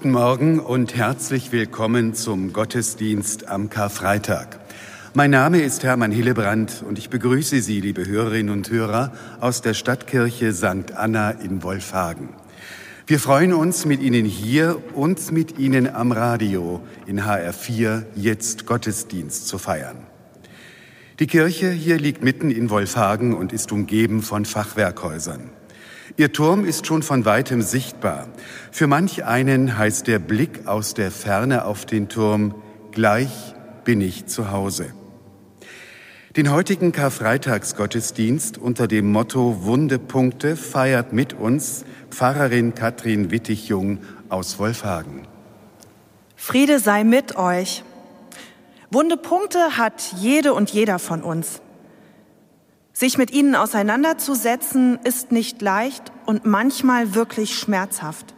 Guten Morgen und herzlich willkommen zum Gottesdienst am Karfreitag. Mein Name ist Hermann Hillebrand und ich begrüße Sie, liebe Hörerinnen und Hörer, aus der Stadtkirche St. Anna in Wolfhagen. Wir freuen uns mit Ihnen hier und mit Ihnen am Radio in HR4 jetzt Gottesdienst zu feiern. Die Kirche hier liegt mitten in Wolfhagen und ist umgeben von Fachwerkhäusern. Ihr Turm ist schon von weitem sichtbar. Für manch einen heißt der Blick aus der Ferne auf den Turm, gleich bin ich zu Hause. Den heutigen Karfreitagsgottesdienst unter dem Motto Wundepunkte feiert mit uns Pfarrerin Katrin Wittig-Jung aus Wolfhagen. Friede sei mit euch. Wundepunkte hat jede und jeder von uns. Sich mit ihnen auseinanderzusetzen ist nicht leicht und manchmal wirklich schmerzhaft.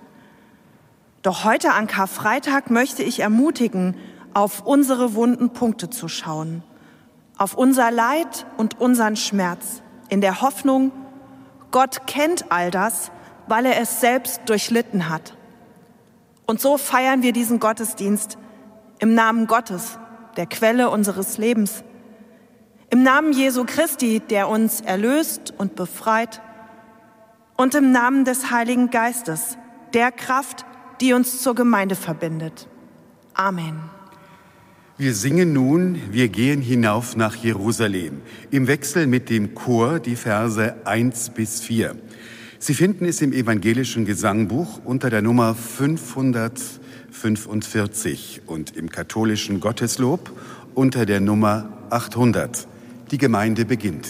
Doch heute an Karfreitag möchte ich ermutigen, auf unsere wunden Punkte zu schauen, auf unser Leid und unseren Schmerz, in der Hoffnung, Gott kennt all das, weil er es selbst durchlitten hat. Und so feiern wir diesen Gottesdienst im Namen Gottes, der Quelle unseres Lebens im Namen Jesu Christi, der uns erlöst und befreit. Und im Namen des Heiligen Geistes, der Kraft, die uns zur Gemeinde verbindet. Amen. Wir singen nun, wir gehen hinauf nach Jerusalem, im Wechsel mit dem Chor die Verse 1 bis 4. Sie finden es im evangelischen Gesangbuch unter der Nummer 545 und im katholischen Gotteslob unter der Nummer 800. Die Gemeinde beginnt.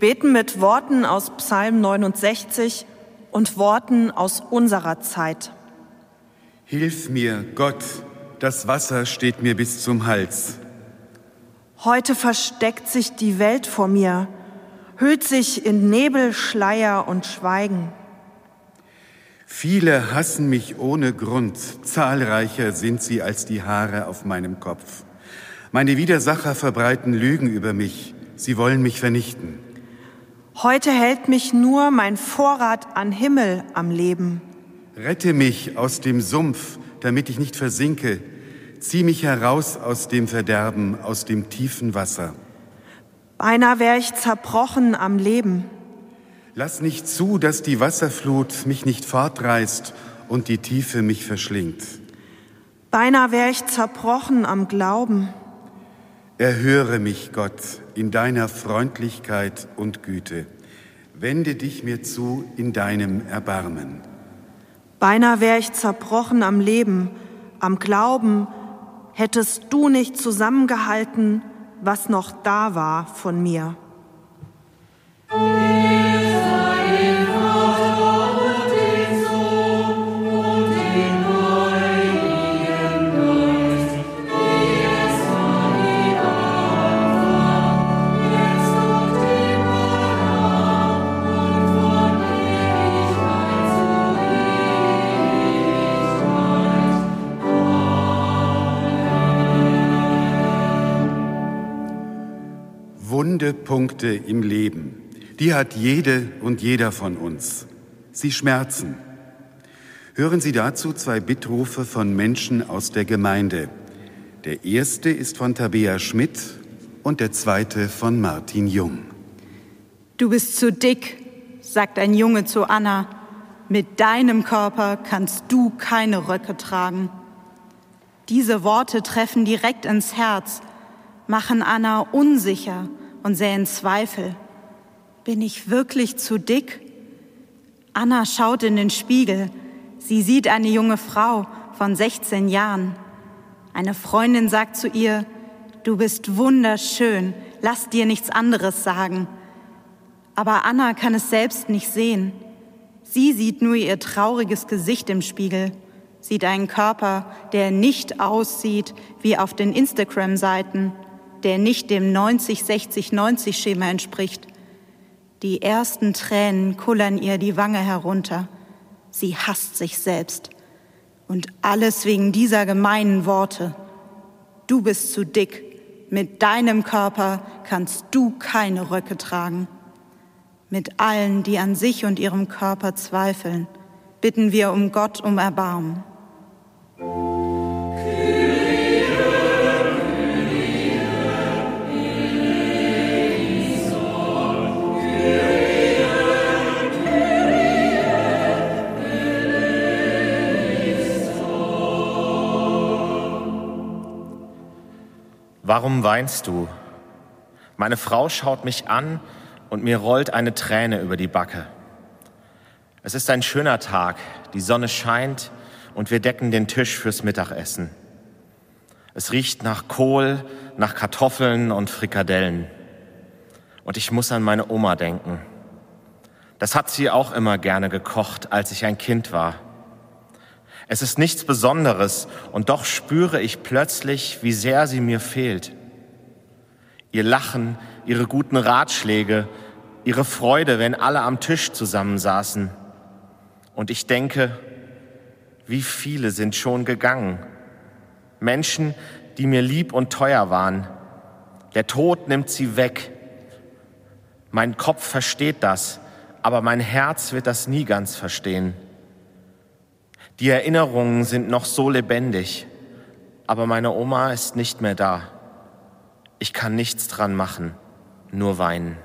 Beten mit Worten aus Psalm 69 und Worten aus unserer Zeit. Hilf mir, Gott, das Wasser steht mir bis zum Hals. Heute versteckt sich die Welt vor mir, hüllt sich in Nebel, Schleier und Schweigen. Viele hassen mich ohne Grund, zahlreicher sind sie als die Haare auf meinem Kopf. Meine Widersacher verbreiten Lügen über mich. Sie wollen mich vernichten. Heute hält mich nur mein Vorrat an Himmel am Leben. Rette mich aus dem Sumpf, damit ich nicht versinke. Zieh mich heraus aus dem Verderben, aus dem tiefen Wasser. Beinahe wäre ich zerbrochen am Leben. Lass nicht zu, dass die Wasserflut mich nicht fortreißt und die Tiefe mich verschlingt. Beinahe wäre ich zerbrochen am Glauben. Erhöre mich, Gott, in deiner Freundlichkeit und Güte. Wende dich mir zu in deinem Erbarmen. Beinahe wäre ich zerbrochen am Leben, am Glauben, hättest du nicht zusammengehalten, was noch da war von mir. Punkte im Leben, die hat jede und jeder von uns. Sie schmerzen. Hören Sie dazu zwei Bittrufe von Menschen aus der Gemeinde. Der erste ist von Tabea Schmidt und der zweite von Martin Jung. Du bist zu dick, sagt ein Junge zu Anna. Mit deinem Körper kannst du keine Röcke tragen. Diese Worte treffen direkt ins Herz, machen Anna unsicher und säen Zweifel. Bin ich wirklich zu dick? Anna schaut in den Spiegel. Sie sieht eine junge Frau von 16 Jahren. Eine Freundin sagt zu ihr, du bist wunderschön, lass dir nichts anderes sagen. Aber Anna kann es selbst nicht sehen. Sie sieht nur ihr trauriges Gesicht im Spiegel, sieht einen Körper, der nicht aussieht wie auf den Instagram-Seiten der nicht dem 90-60-90-Schema entspricht. Die ersten Tränen kullern ihr die Wange herunter. Sie hasst sich selbst. Und alles wegen dieser gemeinen Worte. Du bist zu dick. Mit deinem Körper kannst du keine Röcke tragen. Mit allen, die an sich und ihrem Körper zweifeln, bitten wir um Gott um Erbarmen. Warum weinst du? Meine Frau schaut mich an und mir rollt eine Träne über die Backe. Es ist ein schöner Tag, die Sonne scheint und wir decken den Tisch fürs Mittagessen. Es riecht nach Kohl, nach Kartoffeln und Frikadellen. Und ich muss an meine Oma denken. Das hat sie auch immer gerne gekocht, als ich ein Kind war. Es ist nichts Besonderes und doch spüre ich plötzlich, wie sehr sie mir fehlt. Ihr Lachen, ihre guten Ratschläge, ihre Freude, wenn alle am Tisch zusammensaßen. Und ich denke, wie viele sind schon gegangen. Menschen, die mir lieb und teuer waren. Der Tod nimmt sie weg. Mein Kopf versteht das, aber mein Herz wird das nie ganz verstehen. Die Erinnerungen sind noch so lebendig, aber meine Oma ist nicht mehr da. Ich kann nichts dran machen, nur weinen.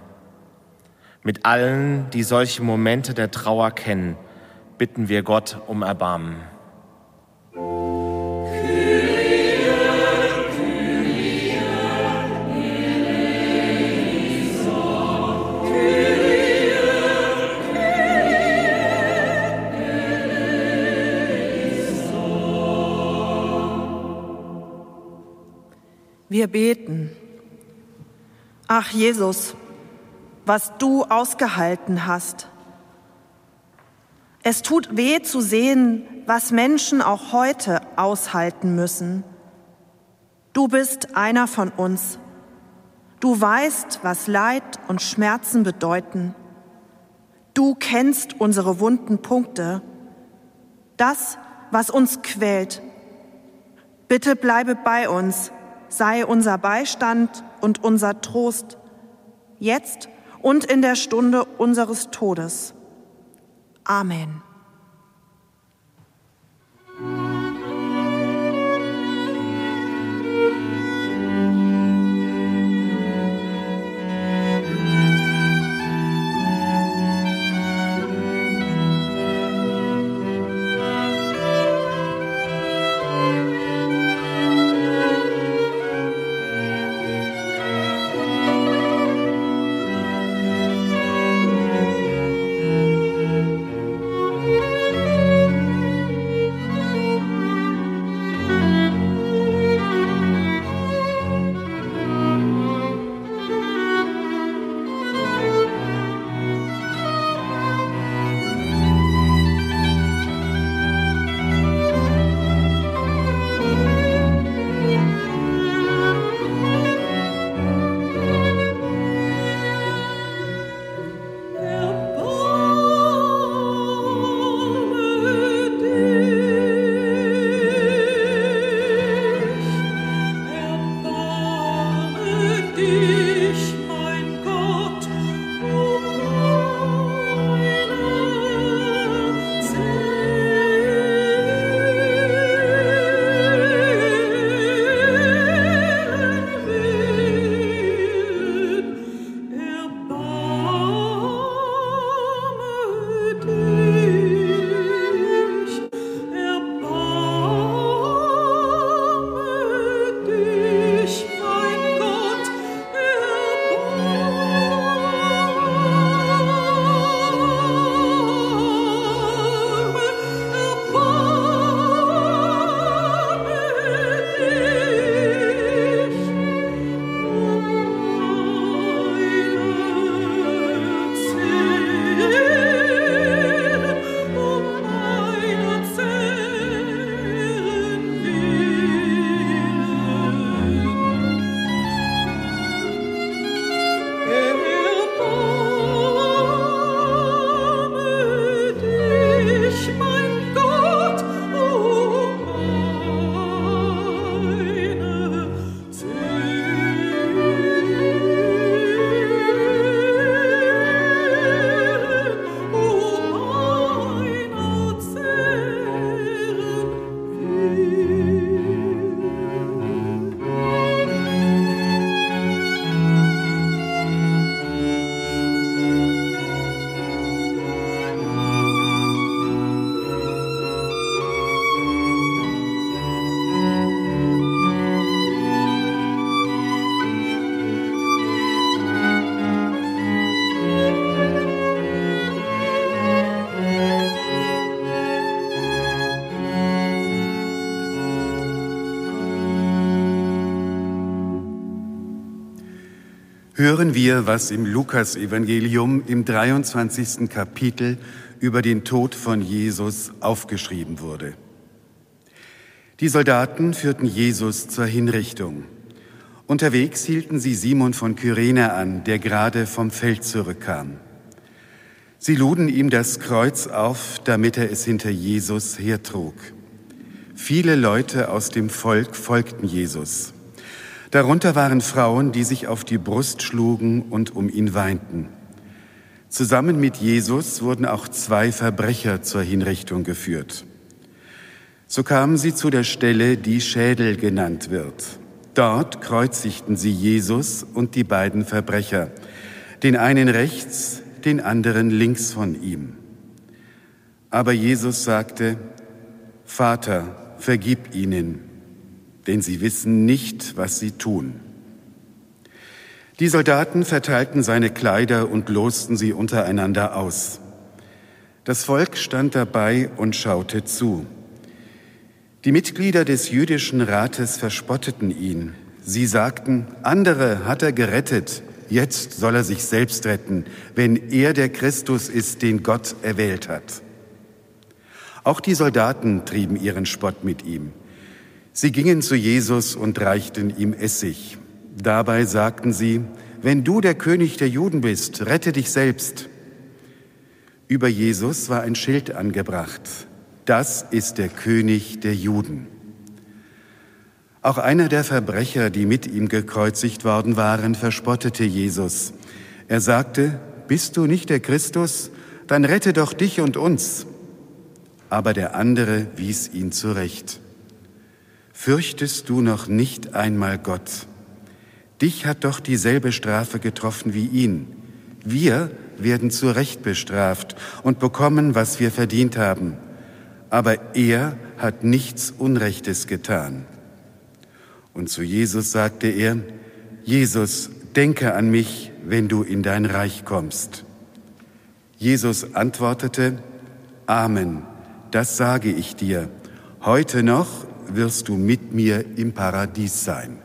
Mit allen, die solche Momente der Trauer kennen, bitten wir Gott um Erbarmen. Wir beten. Ach Jesus, was du ausgehalten hast. Es tut weh zu sehen, was Menschen auch heute aushalten müssen. Du bist einer von uns. Du weißt, was Leid und Schmerzen bedeuten. Du kennst unsere wunden Punkte, das, was uns quält. Bitte bleibe bei uns sei unser Beistand und unser Trost, jetzt und in der Stunde unseres Todes. Amen. Hören wir, was im Lukasevangelium im 23. Kapitel über den Tod von Jesus aufgeschrieben wurde. Die Soldaten führten Jesus zur Hinrichtung. Unterwegs hielten sie Simon von Kyrene an, der gerade vom Feld zurückkam. Sie luden ihm das Kreuz auf, damit er es hinter Jesus hertrug. Viele Leute aus dem Volk folgten Jesus. Darunter waren Frauen, die sich auf die Brust schlugen und um ihn weinten. Zusammen mit Jesus wurden auch zwei Verbrecher zur Hinrichtung geführt. So kamen sie zu der Stelle, die Schädel genannt wird. Dort kreuzigten sie Jesus und die beiden Verbrecher, den einen rechts, den anderen links von ihm. Aber Jesus sagte, Vater, vergib ihnen, denn sie wissen nicht, was sie tun. Die Soldaten verteilten seine Kleider und losten sie untereinander aus. Das Volk stand dabei und schaute zu. Die Mitglieder des jüdischen Rates verspotteten ihn. Sie sagten, andere hat er gerettet, jetzt soll er sich selbst retten, wenn er der Christus ist, den Gott erwählt hat. Auch die Soldaten trieben ihren Spott mit ihm. Sie gingen zu Jesus und reichten ihm Essig. Dabei sagten sie, wenn du der König der Juden bist, rette dich selbst. Über Jesus war ein Schild angebracht. Das ist der König der Juden. Auch einer der Verbrecher, die mit ihm gekreuzigt worden waren, verspottete Jesus. Er sagte, Bist du nicht der Christus? Dann rette doch dich und uns. Aber der andere wies ihn zurecht. Fürchtest du noch nicht einmal Gott? Dich hat doch dieselbe Strafe getroffen wie ihn. Wir werden zu Recht bestraft und bekommen, was wir verdient haben. Aber er hat nichts Unrechtes getan. Und zu Jesus sagte er, Jesus, denke an mich, wenn du in dein Reich kommst. Jesus antwortete, Amen, das sage ich dir, heute noch wirst du mit mir im Paradies sein.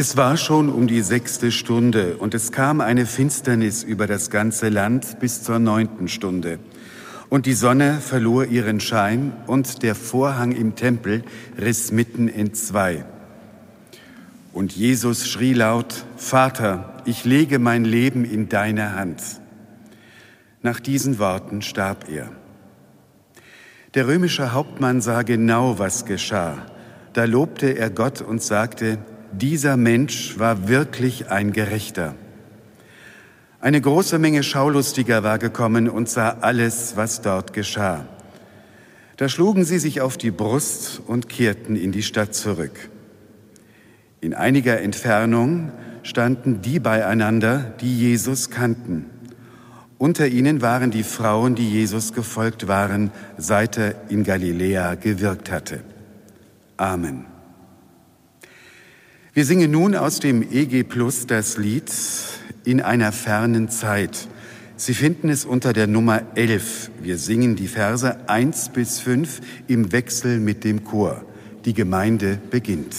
Es war schon um die sechste Stunde und es kam eine Finsternis über das ganze Land bis zur neunten Stunde. Und die Sonne verlor ihren Schein und der Vorhang im Tempel riss mitten in zwei. Und Jesus schrie laut, Vater, ich lege mein Leben in deine Hand. Nach diesen Worten starb er. Der römische Hauptmann sah genau, was geschah. Da lobte er Gott und sagte, dieser Mensch war wirklich ein Gerechter. Eine große Menge Schaulustiger war gekommen und sah alles, was dort geschah. Da schlugen sie sich auf die Brust und kehrten in die Stadt zurück. In einiger Entfernung standen die beieinander, die Jesus kannten. Unter ihnen waren die Frauen, die Jesus gefolgt waren, seit er in Galiläa gewirkt hatte. Amen. Wir singen nun aus dem EG Plus das Lied In einer fernen Zeit. Sie finden es unter der Nummer 11. Wir singen die Verse 1 bis 5 im Wechsel mit dem Chor. Die Gemeinde beginnt.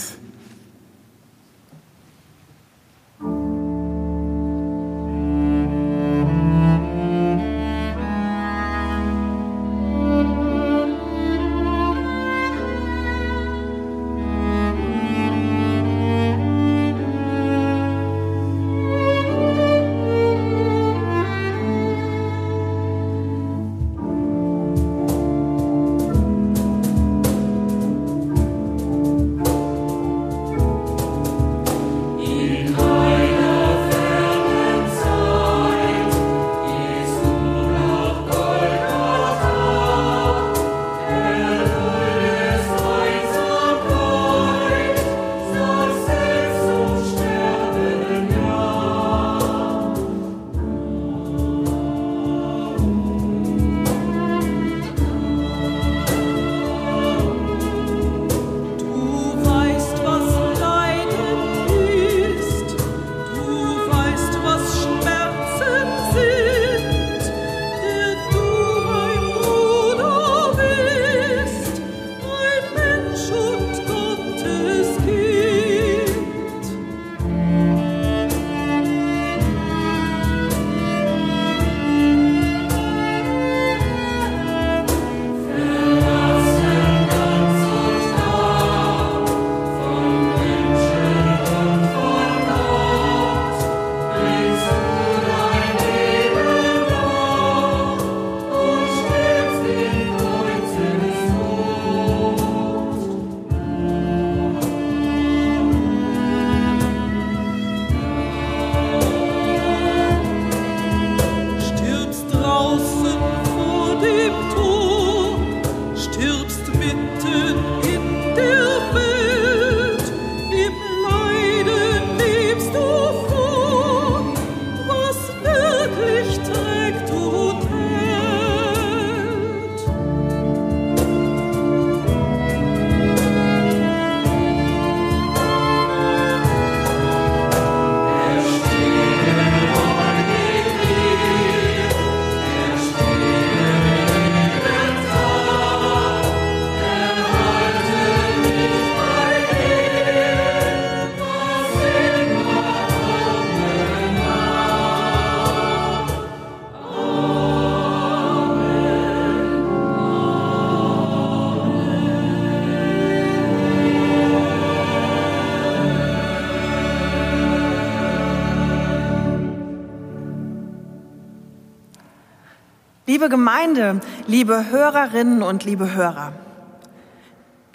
Liebe Gemeinde, liebe Hörerinnen und liebe Hörer,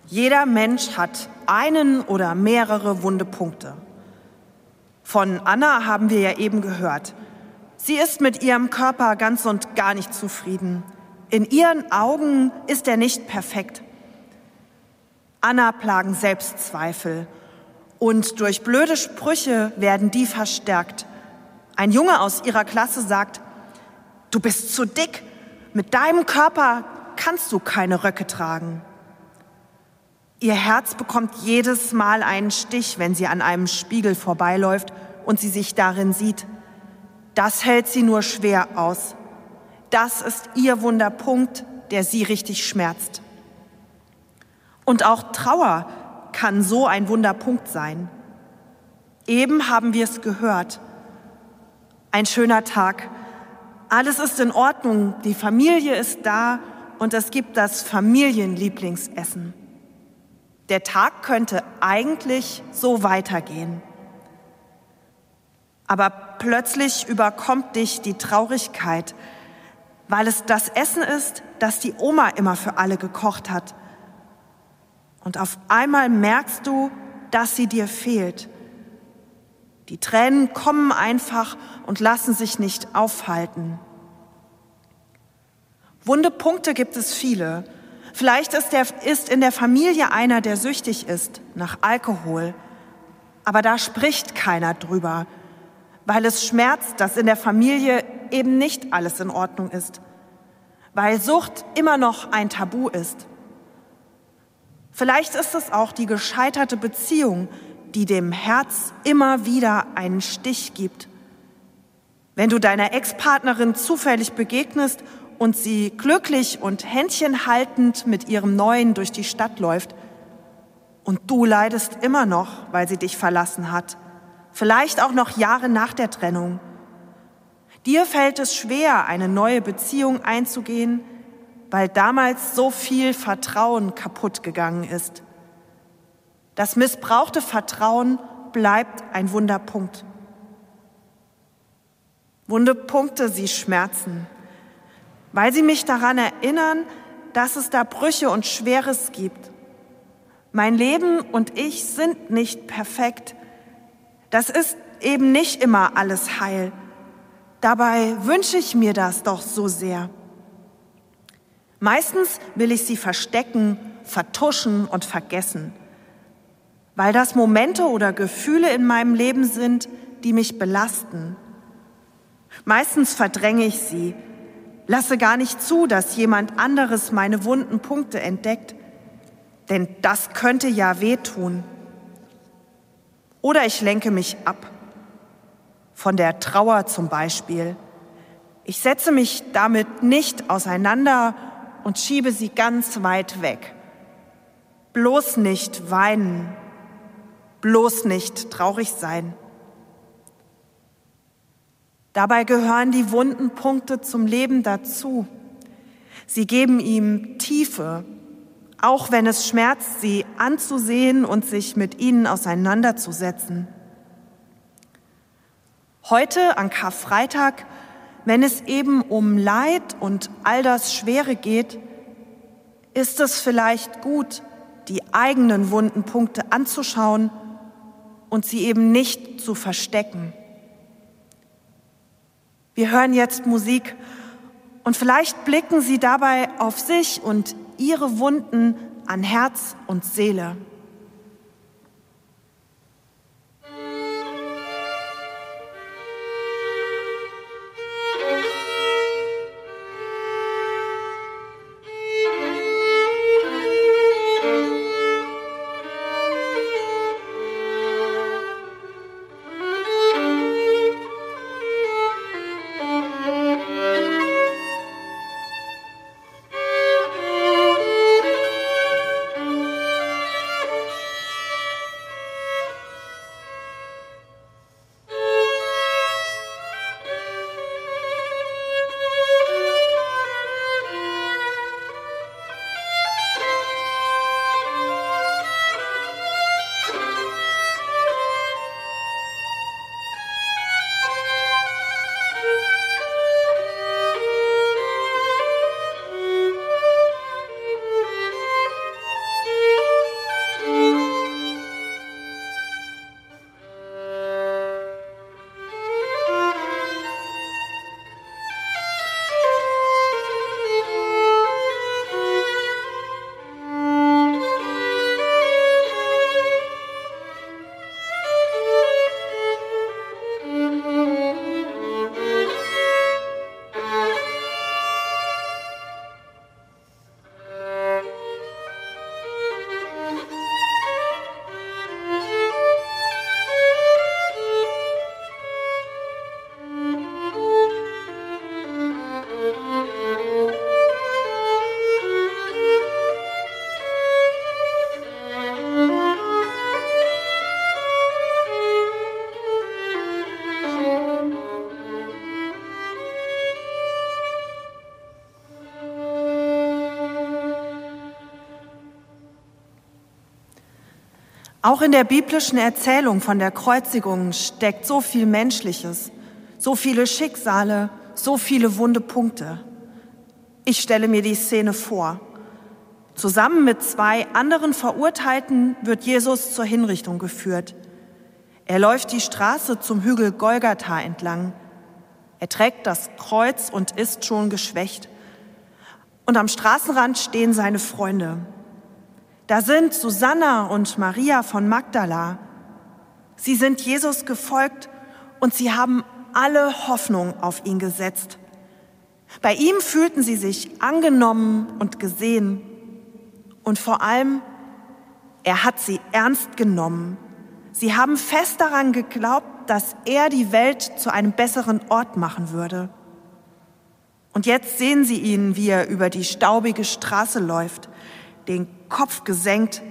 jeder Mensch hat einen oder mehrere wunde Punkte. Von Anna haben wir ja eben gehört. Sie ist mit ihrem Körper ganz und gar nicht zufrieden. In ihren Augen ist er nicht perfekt. Anna plagen Selbstzweifel und durch blöde Sprüche werden die verstärkt. Ein Junge aus ihrer Klasse sagt, du bist zu dick, mit deinem Körper kannst du keine Röcke tragen. Ihr Herz bekommt jedes Mal einen Stich, wenn sie an einem Spiegel vorbeiläuft und sie sich darin sieht. Das hält sie nur schwer aus. Das ist ihr Wunderpunkt, der sie richtig schmerzt. Und auch Trauer kann so ein Wunderpunkt sein. Eben haben wir es gehört. Ein schöner Tag. Alles ist in Ordnung, die Familie ist da und es gibt das Familienlieblingsessen. Der Tag könnte eigentlich so weitergehen. Aber plötzlich überkommt dich die Traurigkeit, weil es das Essen ist, das die Oma immer für alle gekocht hat. Und auf einmal merkst du, dass sie dir fehlt. Die Tränen kommen einfach und lassen sich nicht aufhalten. Wunde Punkte gibt es viele. Vielleicht ist, der, ist in der Familie einer, der süchtig ist nach Alkohol. Aber da spricht keiner drüber, weil es schmerzt, dass in der Familie eben nicht alles in Ordnung ist. Weil Sucht immer noch ein Tabu ist. Vielleicht ist es auch die gescheiterte Beziehung, die dem Herz immer wieder einen Stich gibt. Wenn du deiner Ex-Partnerin zufällig begegnest und sie glücklich und händchenhaltend mit ihrem Neuen durch die Stadt läuft. Und du leidest immer noch, weil sie dich verlassen hat. Vielleicht auch noch Jahre nach der Trennung. Dir fällt es schwer, eine neue Beziehung einzugehen, weil damals so viel Vertrauen kaputt gegangen ist. Das missbrauchte Vertrauen bleibt ein Wunderpunkt. Wunderpunkte, sie schmerzen weil sie mich daran erinnern, dass es da Brüche und Schweres gibt. Mein Leben und ich sind nicht perfekt. Das ist eben nicht immer alles heil. Dabei wünsche ich mir das doch so sehr. Meistens will ich sie verstecken, vertuschen und vergessen, weil das Momente oder Gefühle in meinem Leben sind, die mich belasten. Meistens verdränge ich sie, Lasse gar nicht zu, dass jemand anderes meine wunden Punkte entdeckt, denn das könnte ja wehtun. Oder ich lenke mich ab, von der Trauer zum Beispiel. Ich setze mich damit nicht auseinander und schiebe sie ganz weit weg. Bloß nicht weinen, bloß nicht traurig sein. Dabei gehören die wunden Punkte zum Leben dazu. Sie geben ihm Tiefe, auch wenn es schmerzt, sie anzusehen und sich mit ihnen auseinanderzusetzen. Heute an Karfreitag, wenn es eben um Leid und all das Schwere geht, ist es vielleicht gut, die eigenen wunden Punkte anzuschauen und sie eben nicht zu verstecken. Wir hören jetzt Musik und vielleicht blicken Sie dabei auf sich und Ihre Wunden an Herz und Seele. Auch in der biblischen Erzählung von der Kreuzigung steckt so viel Menschliches, so viele Schicksale, so viele wunde Punkte. Ich stelle mir die Szene vor. Zusammen mit zwei anderen Verurteilten wird Jesus zur Hinrichtung geführt. Er läuft die Straße zum Hügel Golgatha entlang. Er trägt das Kreuz und ist schon geschwächt. Und am Straßenrand stehen seine Freunde. Da sind Susanna und Maria von Magdala. Sie sind Jesus gefolgt und sie haben alle Hoffnung auf ihn gesetzt. Bei ihm fühlten sie sich angenommen und gesehen. Und vor allem, er hat sie ernst genommen. Sie haben fest daran geglaubt, dass er die Welt zu einem besseren Ort machen würde. Und jetzt sehen sie ihn, wie er über die staubige Straße läuft den Kopf gesenkt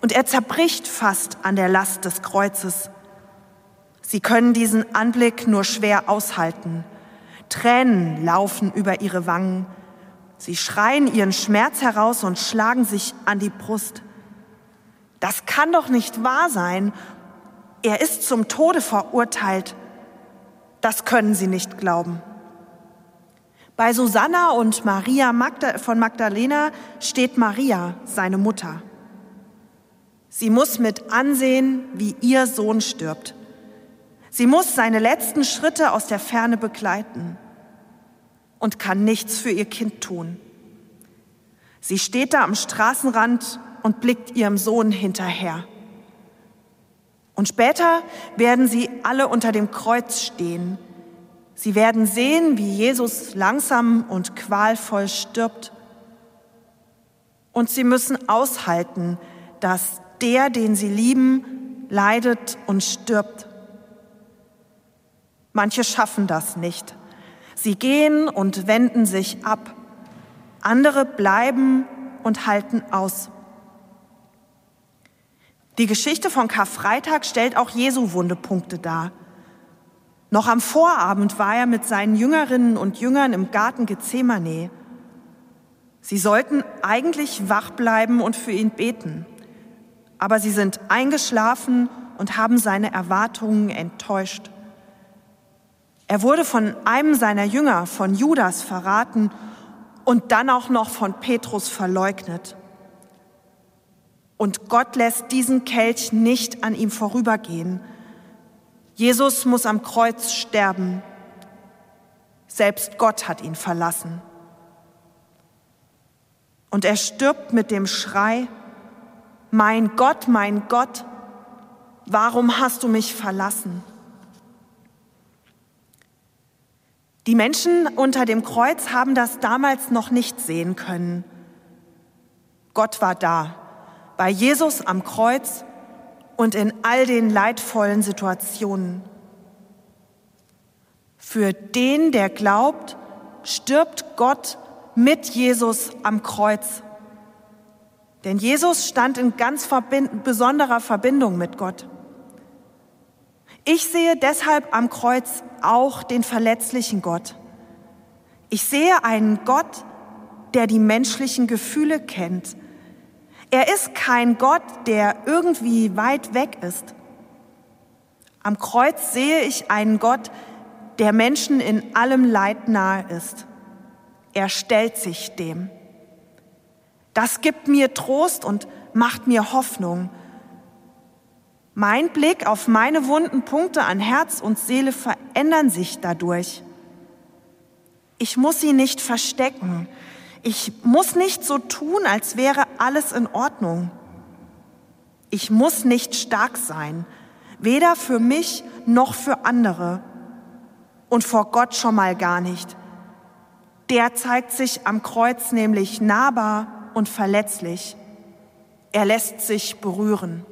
und er zerbricht fast an der Last des Kreuzes. Sie können diesen Anblick nur schwer aushalten. Tränen laufen über ihre Wangen. Sie schreien ihren Schmerz heraus und schlagen sich an die Brust. Das kann doch nicht wahr sein. Er ist zum Tode verurteilt. Das können sie nicht glauben. Bei Susanna und Maria Magda von Magdalena steht Maria, seine Mutter. Sie muss mit ansehen, wie ihr Sohn stirbt. Sie muss seine letzten Schritte aus der Ferne begleiten und kann nichts für ihr Kind tun. Sie steht da am Straßenrand und blickt ihrem Sohn hinterher. Und später werden sie alle unter dem Kreuz stehen, Sie werden sehen, wie Jesus langsam und qualvoll stirbt. Und sie müssen aushalten, dass der, den sie lieben, leidet und stirbt. Manche schaffen das nicht. Sie gehen und wenden sich ab. Andere bleiben und halten aus. Die Geschichte von Karfreitag stellt auch Jesu Wundepunkte dar. Noch am Vorabend war er mit seinen Jüngerinnen und Jüngern im Garten Gethsemane. Sie sollten eigentlich wach bleiben und für ihn beten, aber sie sind eingeschlafen und haben seine Erwartungen enttäuscht. Er wurde von einem seiner Jünger, von Judas, verraten und dann auch noch von Petrus verleugnet. Und Gott lässt diesen Kelch nicht an ihm vorübergehen, Jesus muss am Kreuz sterben. Selbst Gott hat ihn verlassen. Und er stirbt mit dem Schrei, mein Gott, mein Gott, warum hast du mich verlassen? Die Menschen unter dem Kreuz haben das damals noch nicht sehen können. Gott war da, bei Jesus am Kreuz und in all den leidvollen Situationen. Für den, der glaubt, stirbt Gott mit Jesus am Kreuz. Denn Jesus stand in ganz verbind besonderer Verbindung mit Gott. Ich sehe deshalb am Kreuz auch den verletzlichen Gott. Ich sehe einen Gott, der die menschlichen Gefühle kennt, er ist kein Gott, der irgendwie weit weg ist. Am Kreuz sehe ich einen Gott, der Menschen in allem Leid nahe ist. Er stellt sich dem. Das gibt mir Trost und macht mir Hoffnung. Mein Blick auf meine wunden Punkte an Herz und Seele verändern sich dadurch. Ich muss sie nicht verstecken. Ich muss nicht so tun, als wäre alles in Ordnung. Ich muss nicht stark sein, weder für mich noch für andere und vor Gott schon mal gar nicht. Der zeigt sich am Kreuz nämlich nahbar und verletzlich. Er lässt sich berühren.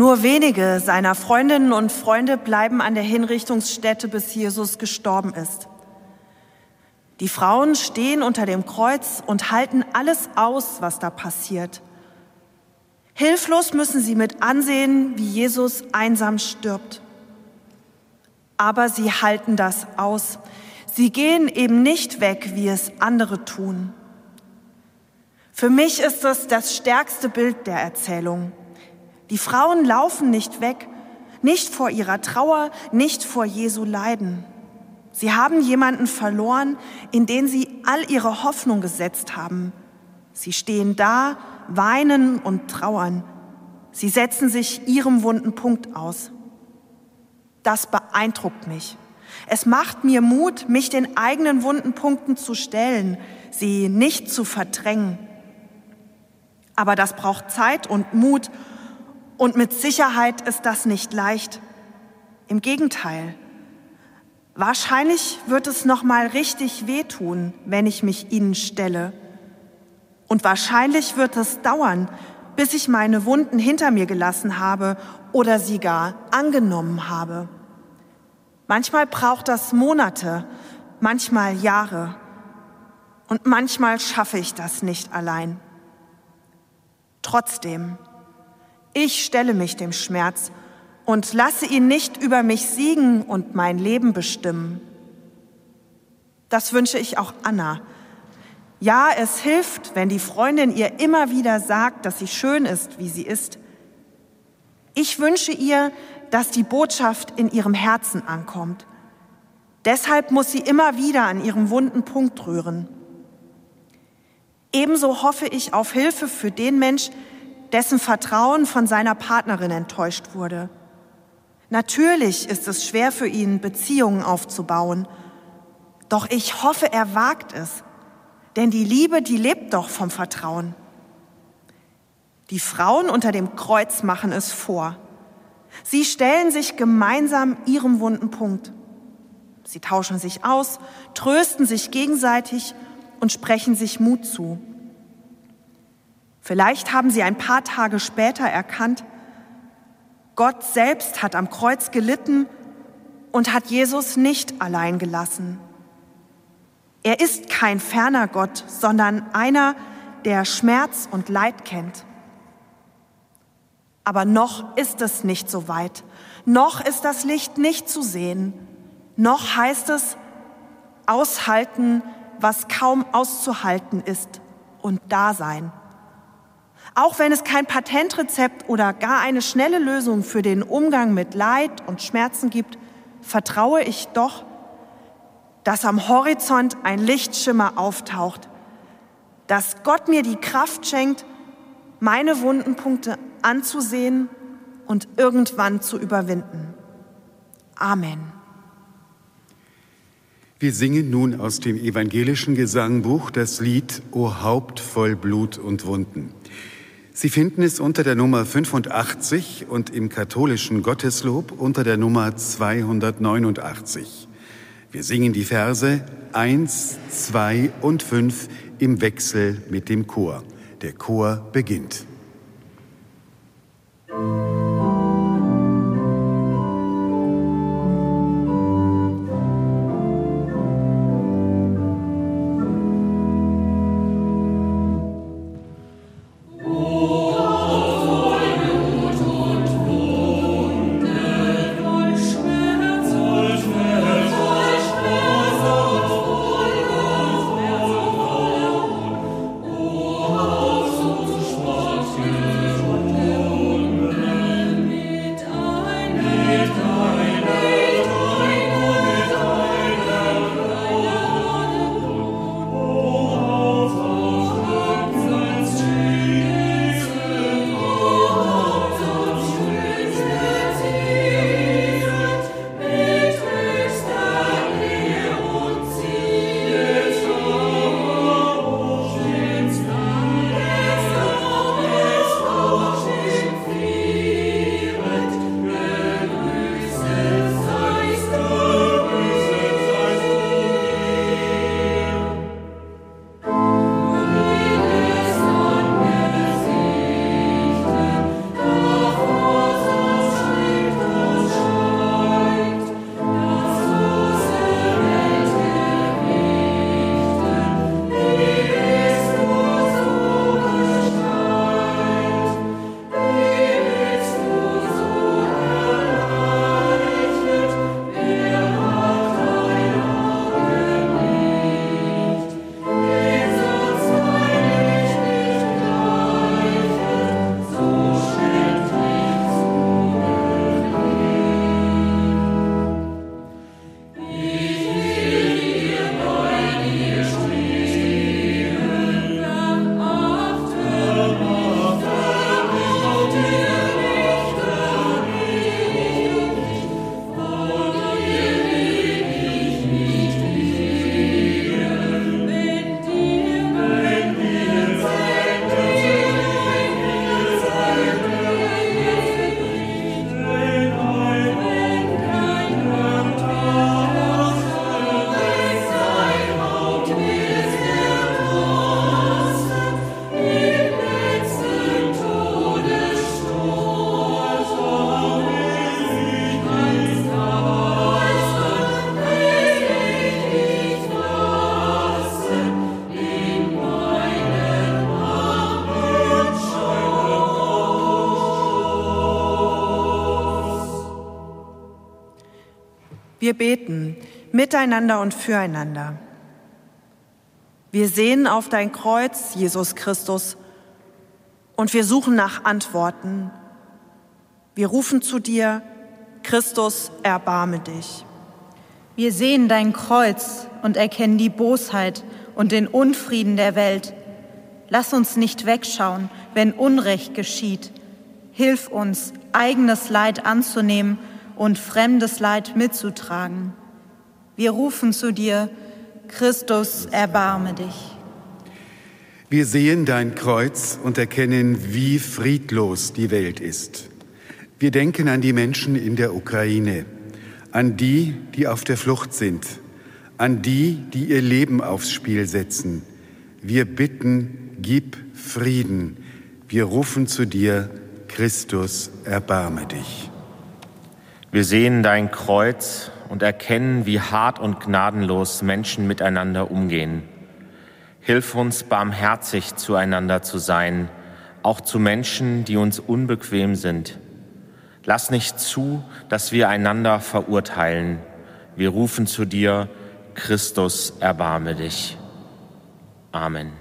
Nur wenige seiner Freundinnen und Freunde bleiben an der Hinrichtungsstätte, bis Jesus gestorben ist. Die Frauen stehen unter dem Kreuz und halten alles aus, was da passiert. Hilflos müssen sie mit ansehen, wie Jesus einsam stirbt. Aber sie halten das aus. Sie gehen eben nicht weg, wie es andere tun. Für mich ist es das stärkste Bild der Erzählung. Die Frauen laufen nicht weg, nicht vor ihrer Trauer, nicht vor Jesu Leiden. Sie haben jemanden verloren, in den sie all ihre Hoffnung gesetzt haben. Sie stehen da, weinen und trauern. Sie setzen sich ihrem wunden Punkt aus. Das beeindruckt mich. Es macht mir Mut, mich den eigenen wunden Punkten zu stellen, sie nicht zu verdrängen. Aber das braucht Zeit und Mut und mit Sicherheit ist das nicht leicht. Im Gegenteil. Wahrscheinlich wird es noch mal richtig wehtun, wenn ich mich ihnen stelle. Und wahrscheinlich wird es dauern, bis ich meine Wunden hinter mir gelassen habe oder sie gar angenommen habe. Manchmal braucht das Monate, manchmal Jahre und manchmal schaffe ich das nicht allein. Trotzdem, ich stelle mich dem Schmerz und lasse ihn nicht über mich siegen und mein Leben bestimmen. Das wünsche ich auch Anna, ja, es hilft, wenn die Freundin ihr immer wieder sagt, dass sie schön ist, wie sie ist. Ich wünsche ihr, dass die Botschaft in ihrem Herzen ankommt. Deshalb muss sie immer wieder an ihrem wunden Punkt rühren. Ebenso hoffe ich auf Hilfe für den Mensch, dessen Vertrauen von seiner Partnerin enttäuscht wurde. Natürlich ist es schwer für ihn, Beziehungen aufzubauen, doch ich hoffe, er wagt es denn die Liebe, die lebt doch vom Vertrauen. Die Frauen unter dem Kreuz machen es vor. Sie stellen sich gemeinsam ihrem wunden Punkt. Sie tauschen sich aus, trösten sich gegenseitig und sprechen sich Mut zu. Vielleicht haben sie ein paar Tage später erkannt, Gott selbst hat am Kreuz gelitten und hat Jesus nicht allein gelassen. Er ist kein ferner Gott, sondern einer, der Schmerz und Leid kennt. Aber noch ist es nicht so weit. Noch ist das Licht nicht zu sehen. Noch heißt es aushalten, was kaum auszuhalten ist und da sein. Auch wenn es kein Patentrezept oder gar eine schnelle Lösung für den Umgang mit Leid und Schmerzen gibt, vertraue ich doch, dass am Horizont ein Lichtschimmer auftaucht, dass Gott mir die Kraft schenkt, meine wunden Punkte anzusehen und irgendwann zu überwinden. Amen. Wir singen nun aus dem evangelischen Gesangbuch das Lied O Haupt voll Blut und Wunden. Sie finden es unter der Nummer 85 und im katholischen Gotteslob unter der Nummer 289. Wir singen die Verse 1, 2 und 5 im Wechsel mit dem Chor. Der Chor beginnt. Wir beten miteinander und füreinander. Wir sehen auf dein Kreuz, Jesus Christus, und wir suchen nach Antworten. Wir rufen zu dir, Christus, erbarme dich. Wir sehen dein Kreuz und erkennen die Bosheit und den Unfrieden der Welt. Lass uns nicht wegschauen, wenn Unrecht geschieht. Hilf uns, eigenes Leid anzunehmen und fremdes Leid mitzutragen. Wir rufen zu dir, Christus, erbarme dich. Wir sehen dein Kreuz und erkennen, wie friedlos die Welt ist. Wir denken an die Menschen in der Ukraine, an die, die auf der Flucht sind, an die, die ihr Leben aufs Spiel setzen. Wir bitten, gib Frieden. Wir rufen zu dir, Christus, erbarme dich. Wir sehen dein Kreuz und erkennen, wie hart und gnadenlos Menschen miteinander umgehen. Hilf uns, barmherzig zueinander zu sein, auch zu Menschen, die uns unbequem sind. Lass nicht zu, dass wir einander verurteilen. Wir rufen zu dir, Christus, erbarme dich. Amen.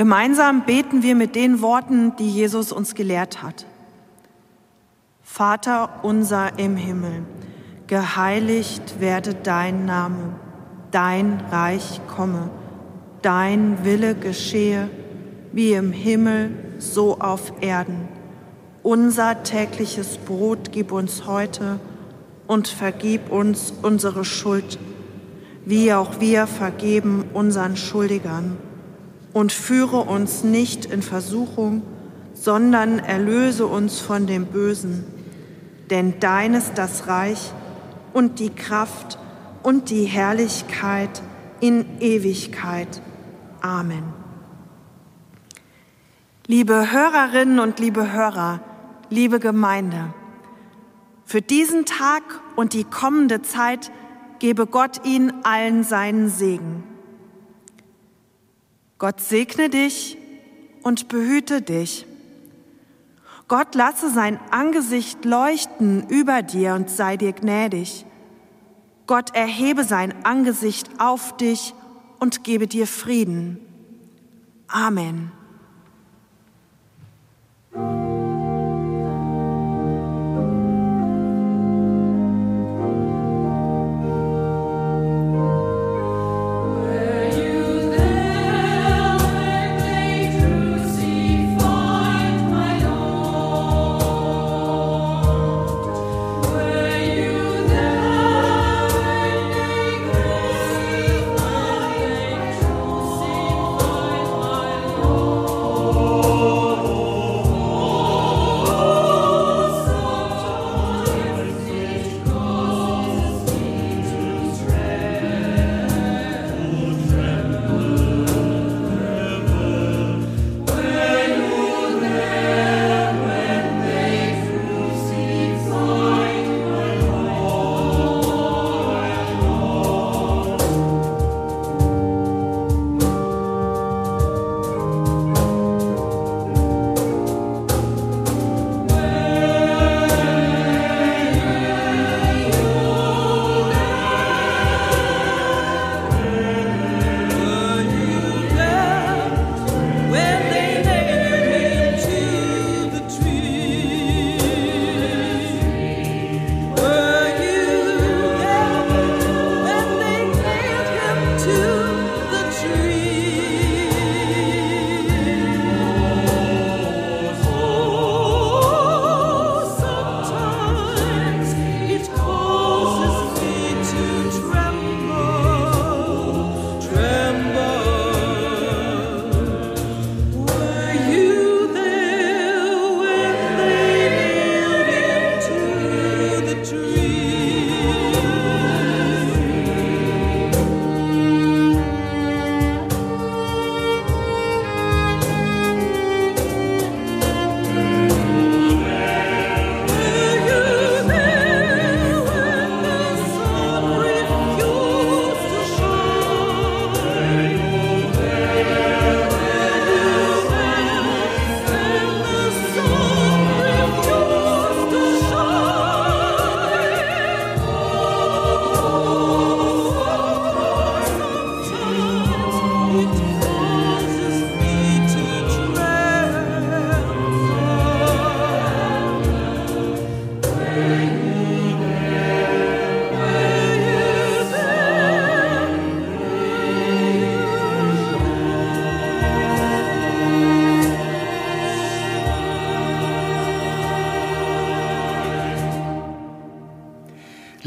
Gemeinsam beten wir mit den Worten, die Jesus uns gelehrt hat. Vater unser im Himmel, geheiligt werde dein Name, dein Reich komme, dein Wille geschehe, wie im Himmel, so auf Erden. Unser tägliches Brot gib uns heute und vergib uns unsere Schuld, wie auch wir vergeben unseren Schuldigern und führe uns nicht in Versuchung, sondern erlöse uns von dem Bösen. Denn dein ist das Reich und die Kraft und die Herrlichkeit in Ewigkeit. Amen. Liebe Hörerinnen und liebe Hörer, liebe Gemeinde, für diesen Tag und die kommende Zeit gebe Gott Ihnen allen seinen Segen. Gott segne dich und behüte dich. Gott lasse sein Angesicht leuchten über dir und sei dir gnädig. Gott erhebe sein Angesicht auf dich und gebe dir Frieden. Amen.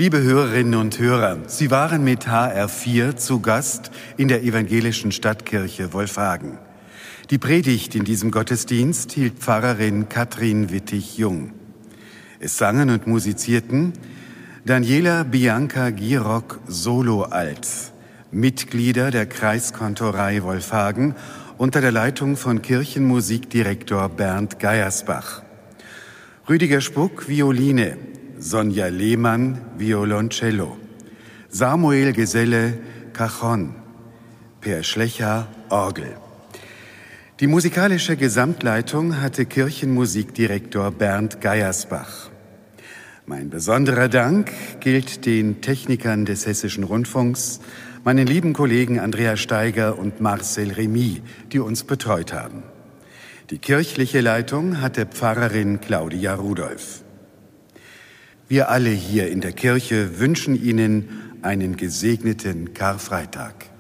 Liebe Hörerinnen und Hörer, Sie waren mit HR4 zu Gast in der evangelischen Stadtkirche Wolfhagen. Die Predigt in diesem Gottesdienst hielt Pfarrerin Katrin Wittig-Jung. Es sangen und musizierten Daniela Bianca Girock Solo Alt, Mitglieder der Kreiskontorei Wolfhagen unter der Leitung von Kirchenmusikdirektor Bernd Geiersbach. Rüdiger Spuck Violine, Sonja Lehmann Violoncello, Samuel Geselle Cajon, Per Schlecher Orgel. Die musikalische Gesamtleitung hatte Kirchenmusikdirektor Bernd Geiersbach. Mein besonderer Dank gilt den Technikern des Hessischen Rundfunks, meinen lieben Kollegen Andrea Steiger und Marcel Remy, die uns betreut haben. Die kirchliche Leitung hatte Pfarrerin Claudia Rudolph. Wir alle hier in der Kirche wünschen Ihnen einen gesegneten Karfreitag.